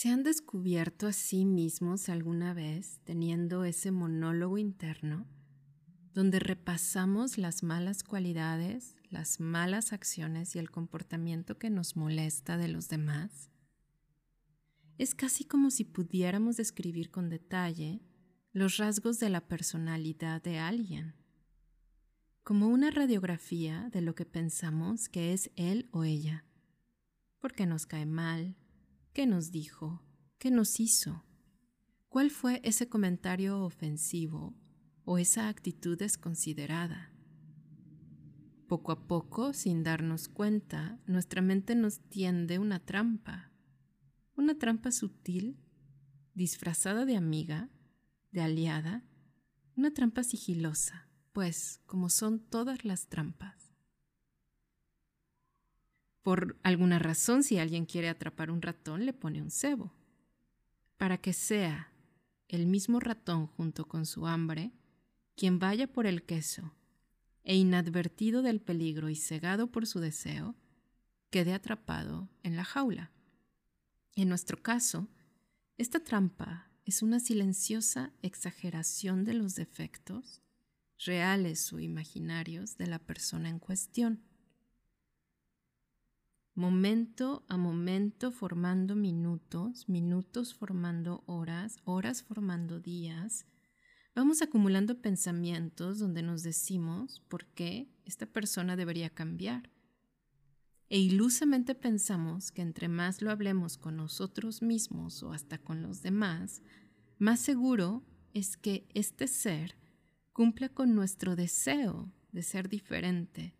¿Se han descubierto a sí mismos alguna vez teniendo ese monólogo interno donde repasamos las malas cualidades, las malas acciones y el comportamiento que nos molesta de los demás? Es casi como si pudiéramos describir con detalle los rasgos de la personalidad de alguien, como una radiografía de lo que pensamos que es él o ella, porque nos cae mal, ¿Qué nos dijo? ¿Qué nos hizo? ¿Cuál fue ese comentario ofensivo o esa actitud desconsiderada? Poco a poco, sin darnos cuenta, nuestra mente nos tiende una trampa, una trampa sutil, disfrazada de amiga, de aliada, una trampa sigilosa, pues como son todas las trampas. Por alguna razón, si alguien quiere atrapar un ratón, le pone un cebo. Para que sea el mismo ratón junto con su hambre quien vaya por el queso e inadvertido del peligro y cegado por su deseo, quede atrapado en la jaula. En nuestro caso, esta trampa es una silenciosa exageración de los defectos, reales o imaginarios, de la persona en cuestión momento a momento formando minutos, minutos formando horas, horas formando días, vamos acumulando pensamientos donde nos decimos por qué esta persona debería cambiar. E ilusamente pensamos que entre más lo hablemos con nosotros mismos o hasta con los demás, más seguro es que este ser cumpla con nuestro deseo de ser diferente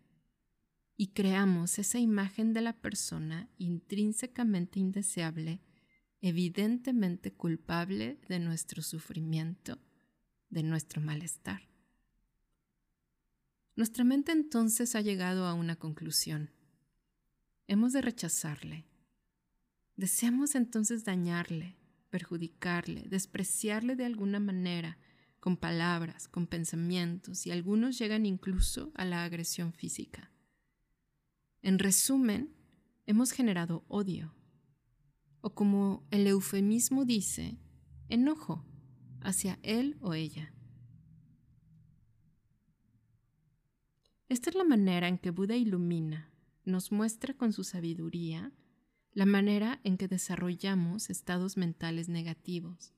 y creamos esa imagen de la persona intrínsecamente indeseable, evidentemente culpable de nuestro sufrimiento, de nuestro malestar. Nuestra mente entonces ha llegado a una conclusión. Hemos de rechazarle. Deseamos entonces dañarle, perjudicarle, despreciarle de alguna manera, con palabras, con pensamientos, y algunos llegan incluso a la agresión física. En resumen, hemos generado odio, o como el eufemismo dice, enojo hacia él o ella. Esta es la manera en que Buda ilumina, nos muestra con su sabiduría la manera en que desarrollamos estados mentales negativos,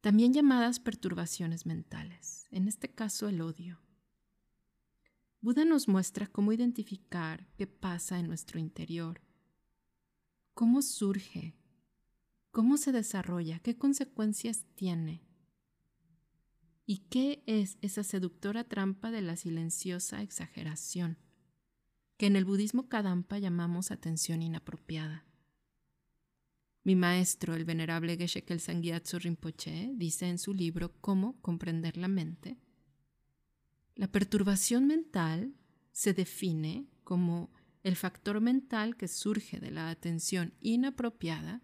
también llamadas perturbaciones mentales, en este caso el odio. Buda nos muestra cómo identificar qué pasa en nuestro interior, cómo surge, cómo se desarrolla, qué consecuencias tiene y qué es esa seductora trampa de la silenciosa exageración, que en el budismo Kadampa llamamos atención inapropiada. Mi maestro, el venerable Geshe Kelsang Rinpoche, dice en su libro Cómo comprender la mente, la perturbación mental se define como el factor mental que surge de la atención inapropiada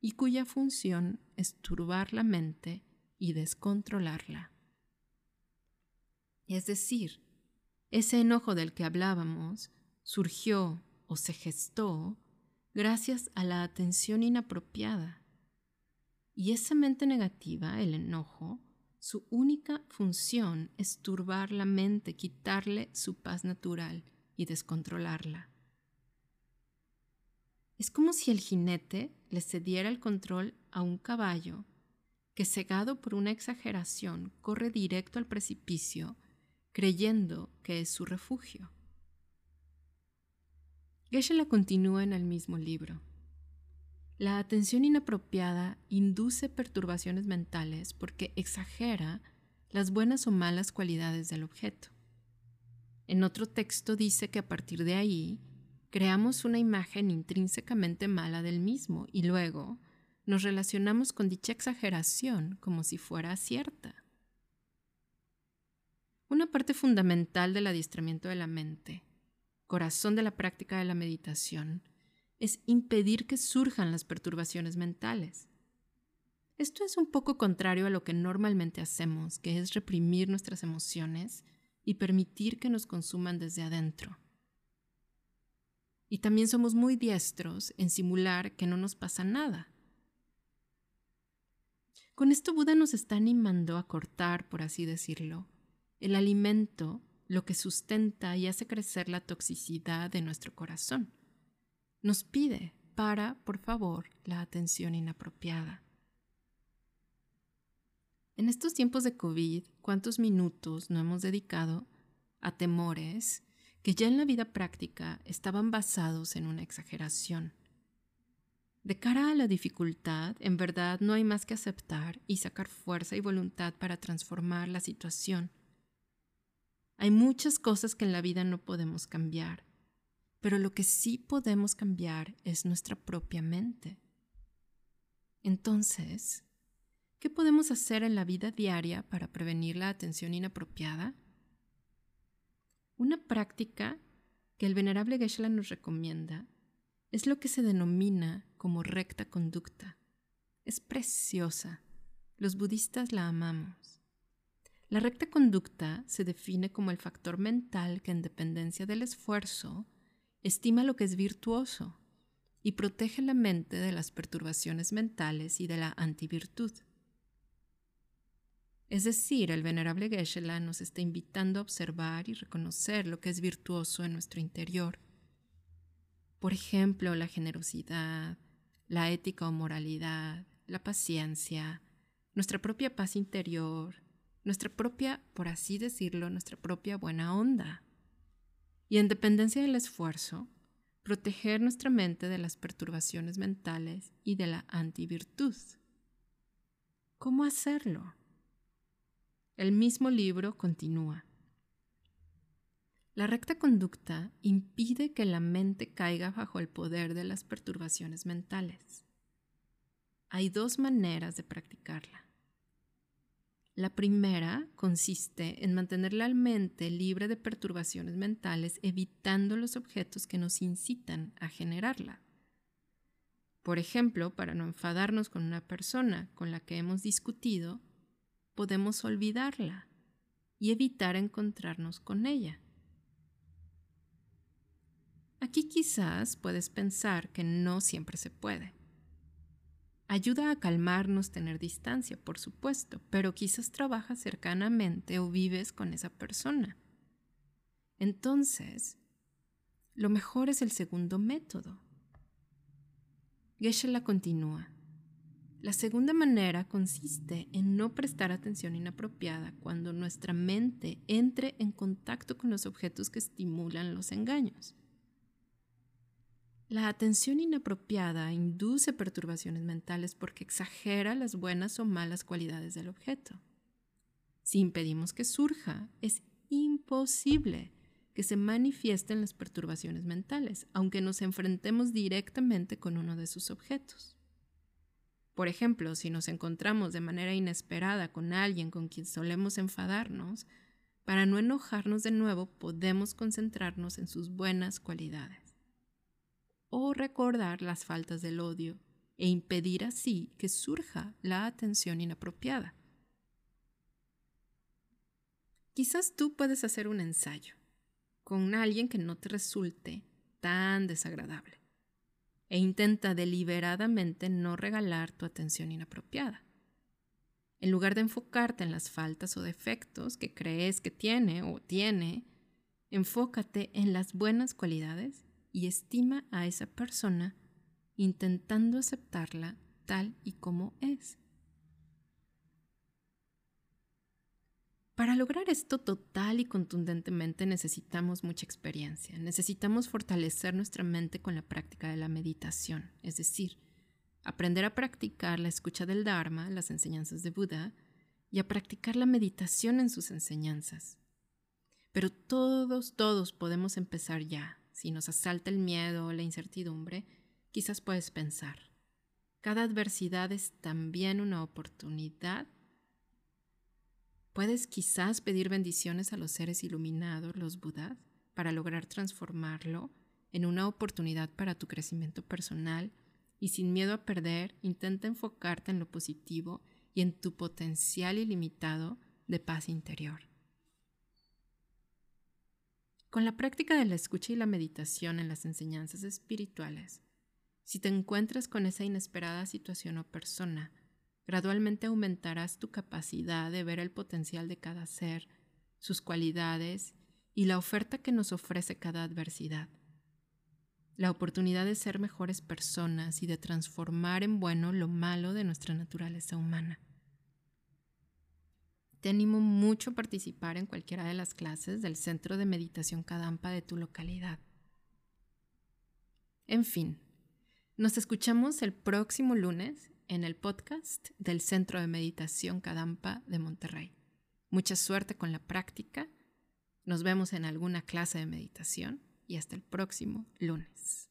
y cuya función es turbar la mente y descontrolarla. Es decir, ese enojo del que hablábamos surgió o se gestó gracias a la atención inapropiada. Y esa mente negativa, el enojo, su única función es turbar la mente, quitarle su paz natural y descontrolarla. Es como si el jinete le cediera el control a un caballo que, cegado por una exageración, corre directo al precipicio, creyendo que es su refugio. Geshe la continúa en el mismo libro. La atención inapropiada induce perturbaciones mentales porque exagera las buenas o malas cualidades del objeto. En otro texto dice que a partir de ahí creamos una imagen intrínsecamente mala del mismo y luego nos relacionamos con dicha exageración como si fuera cierta. Una parte fundamental del adiestramiento de la mente, corazón de la práctica de la meditación, es impedir que surjan las perturbaciones mentales. Esto es un poco contrario a lo que normalmente hacemos, que es reprimir nuestras emociones y permitir que nos consuman desde adentro. Y también somos muy diestros en simular que no nos pasa nada, Con esto Buda nos está animando a cortar, por así decirlo, el alimento, lo que sustenta y hace crecer la toxicidad de nuestro corazón. Nos pide para, por favor, la atención inapropiada. En estos tiempos de COVID, ¿cuántos minutos no hemos dedicado a temores que ya en la vida práctica estaban basados en una exageración? De cara a la dificultad, en verdad no hay más que aceptar y sacar fuerza y voluntad para transformar la situación. Hay muchas cosas que en la vida no podemos cambiar, pero lo que sí podemos cambiar es nuestra propia mente. Entonces, ¿qué podemos hacer en la vida diaria para prevenir la atención inapropiada? Una práctica que el venerable Geshe nos recomienda es lo que se denomina como recta conducta. Es preciosa. Los budistas la amamos. La recta conducta se define como el factor mental que en dependencia del esfuerzo estima lo que es virtuoso y protege la mente de las perturbaciones mentales y de la antivirtud. Es decir, el venerable geshe nos está invitando a observar y reconocer lo que es virtuoso en nuestro interior por ejemplo, la generosidad, la ética o moralidad, la paciencia, nuestra propia paz interior, nuestra propia, por así decirlo, nuestra propia buena onda. Y en dependencia del esfuerzo, proteger nuestra mente de las perturbaciones mentales y de la antivirtud. ¿Cómo hacerlo? El mismo libro continúa. La recta conducta impide que la mente caiga bajo el poder de las perturbaciones mentales. Hay dos maneras de practicarla. La primera consiste en mantener la mente libre de perturbaciones mentales evitando los objetos que nos incitan a generarla. Por ejemplo, para no enfadarnos con una persona con la que hemos discutido, podemos olvidarla y evitar encontrarnos con ella. Aquí quizás puedes pensar que no siempre se puede. Ayuda a calmarnos tener distancia, por supuesto, pero quizás trabajas cercanamente o vives con esa persona. Entonces, lo mejor es el segundo método. Geshe la continúa. La segunda manera consiste en no prestar atención inapropiada cuando nuestra mente entre en contacto con los objetos que estimulan los engaños. La atención inapropiada induce perturbaciones mentales porque exagera las buenas o malas cualidades del objeto. Si impedimos que surja, es imposible que se manifiesten las perturbaciones mentales, aunque nos enfrentemos directamente con uno de sus objetos. Por ejemplo, si nos encontramos de manera inesperada con alguien con quien solemos enfadarnos, para no enojarnos de nuevo podemos concentrarnos en sus buenas cualidades o recordar las faltas del odio e impedir así que surja la atención inapropiada. Quizás tú puedes hacer un ensayo con alguien que no te resulte tan desagradable e intenta deliberadamente no regalar tu atención inapropiada. En lugar de enfocarte en las faltas o defectos que crees que tiene o tiene, enfócate en las buenas cualidades y estima a esa persona intentando aceptarla tal y como es. Para lograr esto total y contundentemente necesitamos mucha experiencia, necesitamos fortalecer nuestra mente con la práctica de la meditación, es decir, aprender a practicar la escucha del Dharma, las enseñanzas de Buda, y a practicar la meditación en sus enseñanzas. Pero todos, todos podemos empezar ya, si nos asalta el miedo o la incertidumbre, quizás puedes pensar, cada adversidad es también una oportunidad. Puedes quizás pedir bendiciones a los seres iluminados, los Budas, para lograr transformarlo en una oportunidad para tu crecimiento personal y sin miedo a perder, intenta enfocarte en lo positivo y en tu potencial ilimitado de paz interior. Con la práctica de la escucha y la meditación en las enseñanzas espirituales, si te encuentras con esa inesperada situación o persona, gradualmente aumentarás tu capacidad de ver el potencial de cada ser, sus cualidades y la oferta que nos ofrece cada adversidad. La oportunidad de ser mejores personas y de transformar en bueno lo malo de nuestra naturaleza humana. Te animo mucho a participar en cualquiera de las clases del Centro de Meditación Kadampa de tu localidad. En fin, nos escuchamos el próximo lunes en el podcast del Centro de Meditación Kadampa de Monterrey. Mucha suerte con la práctica. Nos vemos en alguna clase de meditación y hasta el próximo lunes.